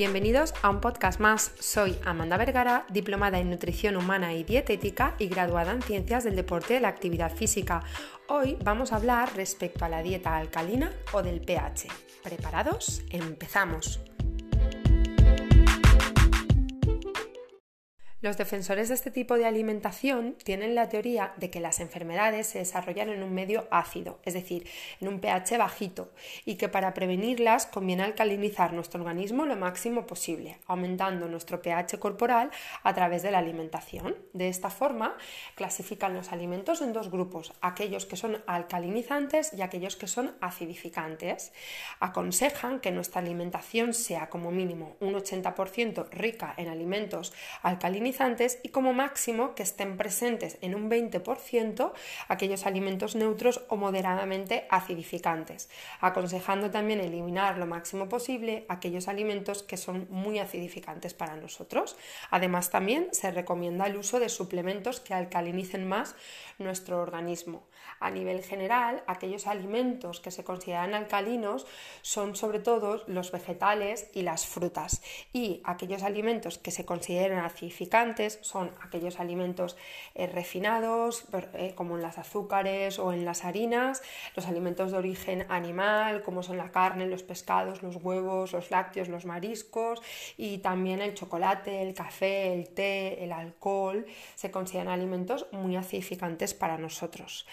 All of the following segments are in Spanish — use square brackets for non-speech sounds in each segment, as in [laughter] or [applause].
Bienvenidos a un podcast más. Soy Amanda Vergara, diplomada en nutrición humana y dietética y graduada en ciencias del deporte y la actividad física. Hoy vamos a hablar respecto a la dieta alcalina o del pH. ¿Preparados? Empezamos. Los defensores de este tipo de alimentación tienen la teoría de que las enfermedades se desarrollan en un medio ácido, es decir, en un pH bajito, y que para prevenirlas conviene alcalinizar nuestro organismo lo máximo posible, aumentando nuestro pH corporal a través de la alimentación. De esta forma, clasifican los alimentos en dos grupos, aquellos que son alcalinizantes y aquellos que son acidificantes. Aconsejan que nuestra alimentación sea como mínimo un 80% rica en alimentos alcalinizantes y como máximo que estén presentes en un 20% aquellos alimentos neutros o moderadamente acidificantes, aconsejando también eliminar lo máximo posible aquellos alimentos que son muy acidificantes para nosotros. Además también se recomienda el uso de suplementos que alcalinicen más nuestro organismo. A nivel general, aquellos alimentos que se consideran alcalinos son sobre todo los vegetales y las frutas y aquellos alimentos que se consideran acidificantes son aquellos alimentos eh, refinados, eh, como en las azúcares o en las harinas, los alimentos de origen animal, como son la carne, los pescados, los huevos, los lácteos, los mariscos, y también el chocolate, el café, el té, el alcohol, se consideran alimentos muy acidificantes para nosotros.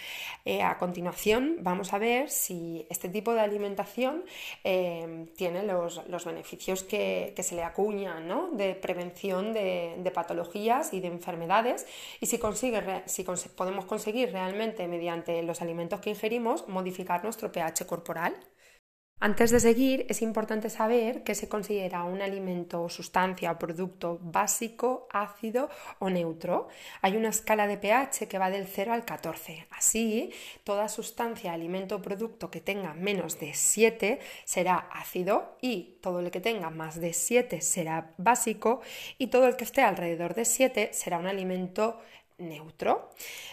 Eh, a continuación vamos a ver si este tipo de alimentación tiene los, beneficios que, se le acuñan de prevención de, de patologías y de enfermedades y si, consigue, si podemos conseguir realmente mediante los alimentos que ingerimos modificar nuestro pH corporal. Antes de seguir, es importante saber que se considera un alimento, sustancia o producto básico, ácido o neutro. Hay una escala de pH que va del 0 al 14. Así, toda sustancia, alimento o producto que tenga menos de 7 será ácido y todo el que tenga más de 7 será básico y todo el que esté alrededor de 7 será un alimento neutro.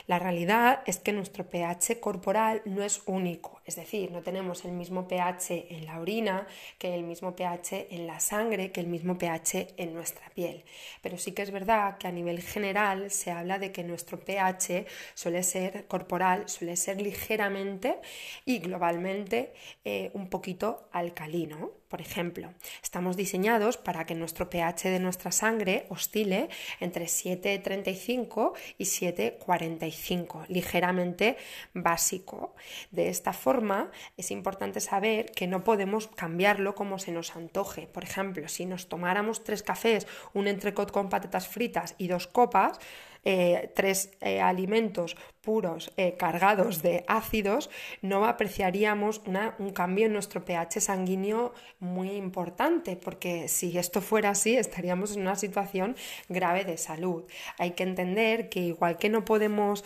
La realidad es que nuestro pH corporal no es único, es decir, no tenemos el mismo pH en la orina que el mismo pH en la sangre, que el mismo pH en nuestra piel. Pero sí que es verdad que a nivel general se habla de que nuestro pH suele ser corporal, suele ser ligeramente y globalmente eh, un poquito alcalino. Por ejemplo, estamos diseñados para que nuestro pH de nuestra sangre oscile entre 7,35 y 7,45, ligeramente básico. De esta forma, es importante saber que no podemos cambiarlo como se nos antoje. Por ejemplo, si nos tomáramos tres cafés, un entrecot con patatas fritas y dos copas, eh, tres eh, alimentos puros eh, cargados de ácidos, no apreciaríamos un cambio en nuestro pH sanguíneo muy importante, porque si esto fuera así, estaríamos en una situación grave de salud. Hay que entender que igual que no podemos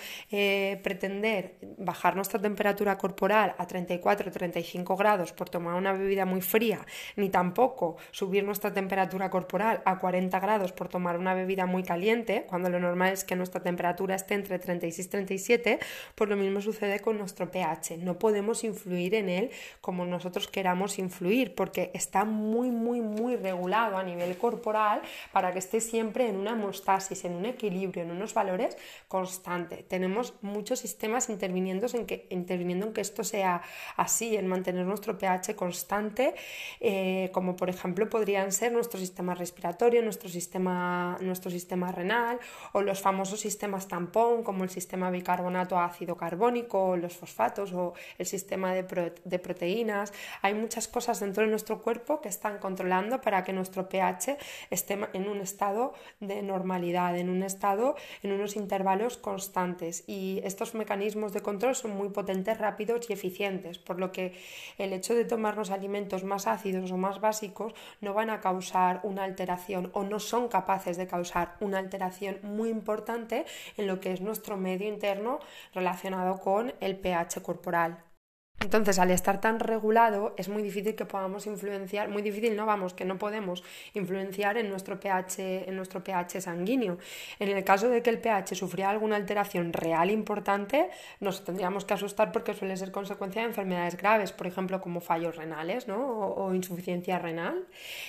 pretender bajar nuestra temperatura corporal a 34 o 35 grados por tomar una bebida muy fría, ni tampoco subir nuestra temperatura corporal a 40 grados por tomar una bebida muy caliente, cuando lo normal es que nuestra temperatura esté entre 36 y 37, pues lo mismo sucede con nuestro pH. No podemos influir en él como nosotros queramos influir, porque está muy, muy, muy regulado a nivel corporal para que esté siempre en una hemostasis, en un equilibrio, en unos valores constantes. Tenemos muchos sistemas interviniendo en que, esto sea así, en mantener nuestro pH constante, eh, como por ejemplo podrían ser nuestro sistema respiratorio, nuestro sistema, nuestro sistema renal o los famosos sistemas tampón como el sistema bicarbonato ácido carbónico, los fosfatos o el sistema de, de proteínas. Hay muchas cosas dentro de nuestro cuerpo que están controlando para que nuestro pH esté en un estado de normalidad, en un estado, en unos intervalos constantes. Y estos mecanismos de control son muy potentes, rápidos y eficientes, por lo que el hecho de tomarnos alimentos más ácidos o más básicos no van a causar una alteración o no son capaces de causar una alteración muy importante en lo que es nuestro medio interno relacionado con el pH corporal. Entonces, al estar tan regulado, es muy difícil que podamos influenciar, muy difícil no vamos, que no podemos influenciar en nuestro pH, en nuestro pH sanguíneo. En el caso de que el pH sufriera alguna alteración real importante, nos tendríamos que asustar porque suele ser consecuencia de enfermedades graves, por ejemplo, como fallos renales ¿no? o, insuficiencia renal.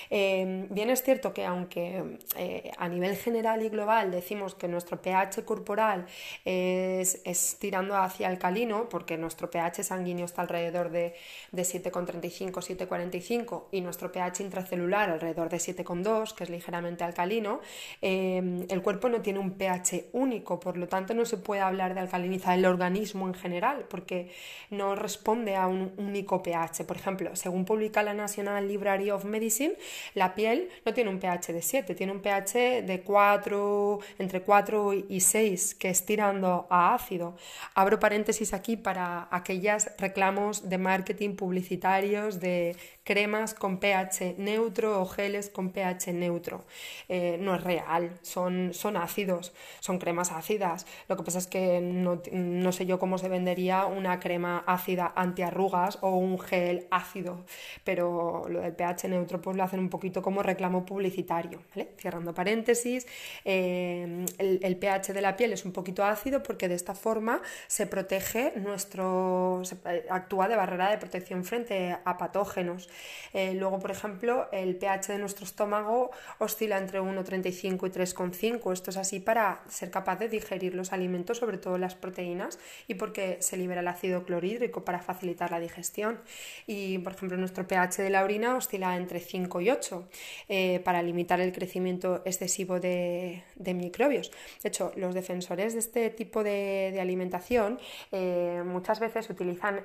Eh, bien es cierto que aunque eh, a nivel general y global decimos que nuestro pH corporal es, es tirando hacia alcalino, porque nuestro pH sanguíneo está alrededor de, de 7,35, 7,45 y nuestro pH intracelular alrededor de 7,2, que es ligeramente alcalino, eh, el cuerpo no tiene un pH único, por lo tanto no se puede hablar de alcalinizar el organismo en general, porque no responde a un único pH. Por ejemplo, según publica la National Library of Medicine, la piel no tiene un pH de 7, tiene un pH de 4, entre 4 y 6, que es tirando a ácido. Abro paréntesis aquí para aquellas reclamaciones de marketing publicitarios de cremas con pH neutro o geles con pH neutro. Eh, no es real, son, son ácidos, son cremas ácidas. Lo que pasa es que no, no, sé yo cómo se vendería una crema ácida antiarrugas o un gel ácido, pero lo del pH neutro pues lo hacen un poquito como reclamo publicitario. Cerrando paréntesis, eh, el, pH de la piel es un poquito ácido porque de esta forma se protege nuestro, se, actúa de barrera de protección frente a patógenos. Eh, luego, por ejemplo, el pH de nuestro estómago oscila entre 1,35 y 3,5. Esto es así para ser capaz de digerir los alimentos, sobre todo las proteínas, y porque se libera el ácido clorhídrico para facilitar la digestión. Y, por ejemplo, nuestro pH de la orina oscila entre 5 y 8 eh, para limitar el crecimiento excesivo de, microbios. De hecho, los defensores de este tipo de, alimentación eh, muchas veces utilizan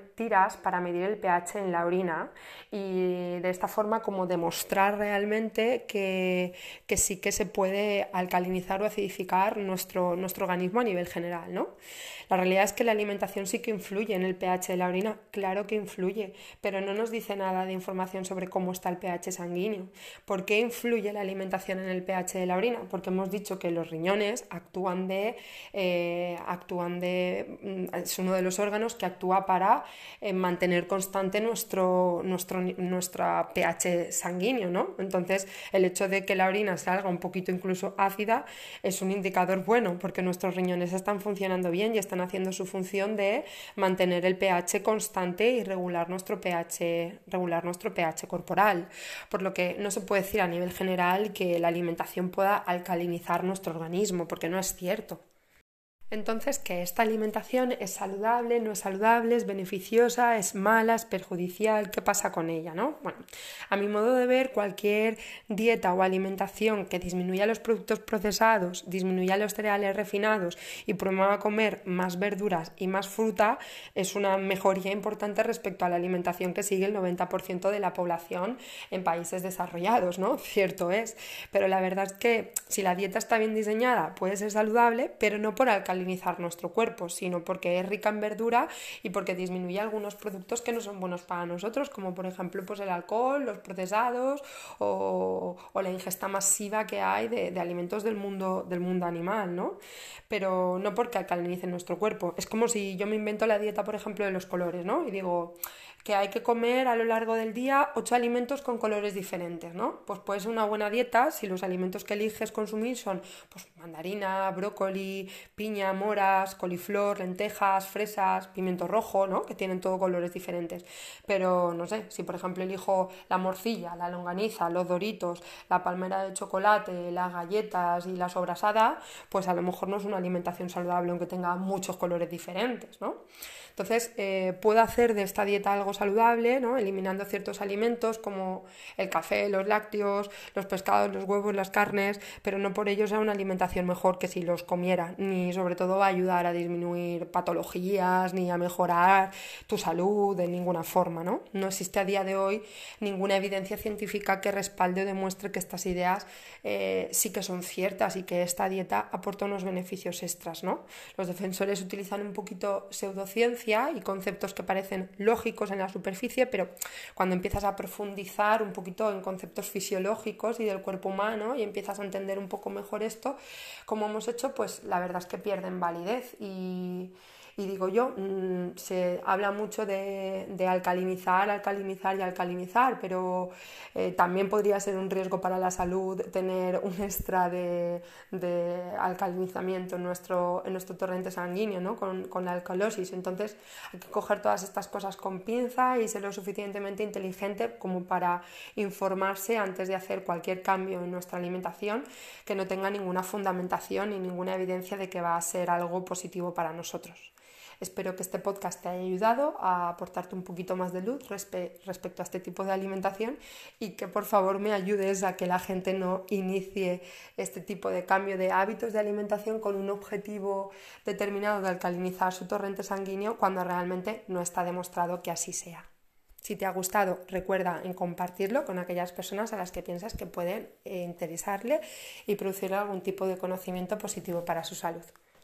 para medir el pH en la orina y de esta forma como demostrar realmente que, que, sí que se puede alcalinizar o acidificar nuestro, nuestro organismo a nivel general. ¿no? La realidad es que la alimentación sí que influye en el pH de la orina, claro que influye, pero no nos dice nada de información sobre cómo está el pH sanguíneo. ¿Por qué influye la alimentación en el pH de la orina? Porque hemos dicho que los riñones actúan de, eh, actúan de mm, es uno de los órganos que actúa para eh, mantener constante nuestro, nuestro, nuestra pH sanguíneo, ¿no? Entonces, el hecho de que la orina salga un poquito incluso ácida es un indicador bueno porque nuestros riñones están funcionando bien y están haciendo su función de mantener el pH constante y regular nuestro pH, regular nuestro pH corporal. Por lo que no se puede decir a nivel general que la alimentación pueda alcalinizar nuestro organismo, porque no es cierto. Entonces, que esta alimentación es saludable, no es saludable, es beneficiosa, es mala, es perjudicial, ¿qué pasa con ella? ¿no? Bueno, a mi modo de ver, cualquier dieta o alimentación que disminuya los productos procesados, disminuya los cereales refinados y promueva comer más verduras y más fruta es una mejoría importante respecto a la alimentación que sigue el 90% de la población en países desarrollados, ¿no? [laughs] Cierto es, pero la verdad es que si la dieta está bien diseñada puede ser saludable, pero no por alcalin nuestro cuerpo, sino porque es rica en verdura y porque disminuye algunos productos que no son buenos para nosotros, como por ejemplo pues el alcohol, los procesados o, la ingesta masiva que hay de, alimentos del mundo, del mundo animal, ¿no? Pero no porque alcalinicen nuestro cuerpo. Es como si yo me invento la dieta, por ejemplo, de los colores, ¿no? Y digo, que hay que comer a lo largo del día ocho alimentos con colores diferentes, ¿no? Pues puede ser una buena dieta si los alimentos que eliges consumir son pues, mandarina, brócoli, piña, moras, coliflor, lentejas, fresas, pimiento rojo, ¿no? Que tienen todo colores diferentes. Pero no sé, si por ejemplo elijo la morcilla, la longaniza, los doritos, la palmera de chocolate, las galletas y la sobrasada, pues a lo mejor no es una alimentación saludable aunque tenga muchos colores diferentes, ¿no? Entonces, eh, puedo hacer de esta dieta algo saludable, ¿no? eliminando ciertos alimentos como el café, los lácteos, los pescados, los huevos, las carnes, pero no por ello sea una alimentación mejor que si los comiera, ni sobre todo va a ayudar a disminuir patologías, ni a mejorar tu salud de ninguna forma. No, no existe a día de hoy ninguna evidencia científica que respalde o demuestre que estas ideas eh, sí que son ciertas y que esta dieta aporta unos beneficios extras. ¿no? Los defensores utilizan un poquito pseudociencia y conceptos que parecen lógicos en la superficie, pero cuando empiezas a profundizar un poquito en conceptos fisiológicos y del cuerpo humano y empiezas a entender un poco mejor esto, como hemos hecho, pues la verdad es que pierden validez y, Y digo yo, mm, se habla mucho de, alcalinizar, alcalinizar y alcalinizar, pero eh, también podría ser un riesgo para la salud tener un extra de, alcalinizamiento en nuestro, en nuestro torrente sanguíneo, ¿no? con, con la alcalosis. Entonces hay que coger todas estas cosas con pinza y ser lo suficientemente inteligente como para informarse antes de hacer cualquier cambio en nuestra alimentación que no tenga ninguna fundamentación ni ninguna evidencia de que va a ser algo positivo para nosotros. Espero que este podcast te haya ayudado a aportarte un poquito más de luz respecto a este tipo de alimentación y que por favor me ayudes a que la gente no inicie este tipo de cambio de hábitos de alimentación con un objetivo determinado de alcalinizar su torrente sanguíneo cuando realmente no está demostrado que así sea. Si te ha gustado, recuerda en compartirlo con aquellas personas a las que piensas que pueden eh, interesarle y producir algún tipo de conocimiento positivo para su salud.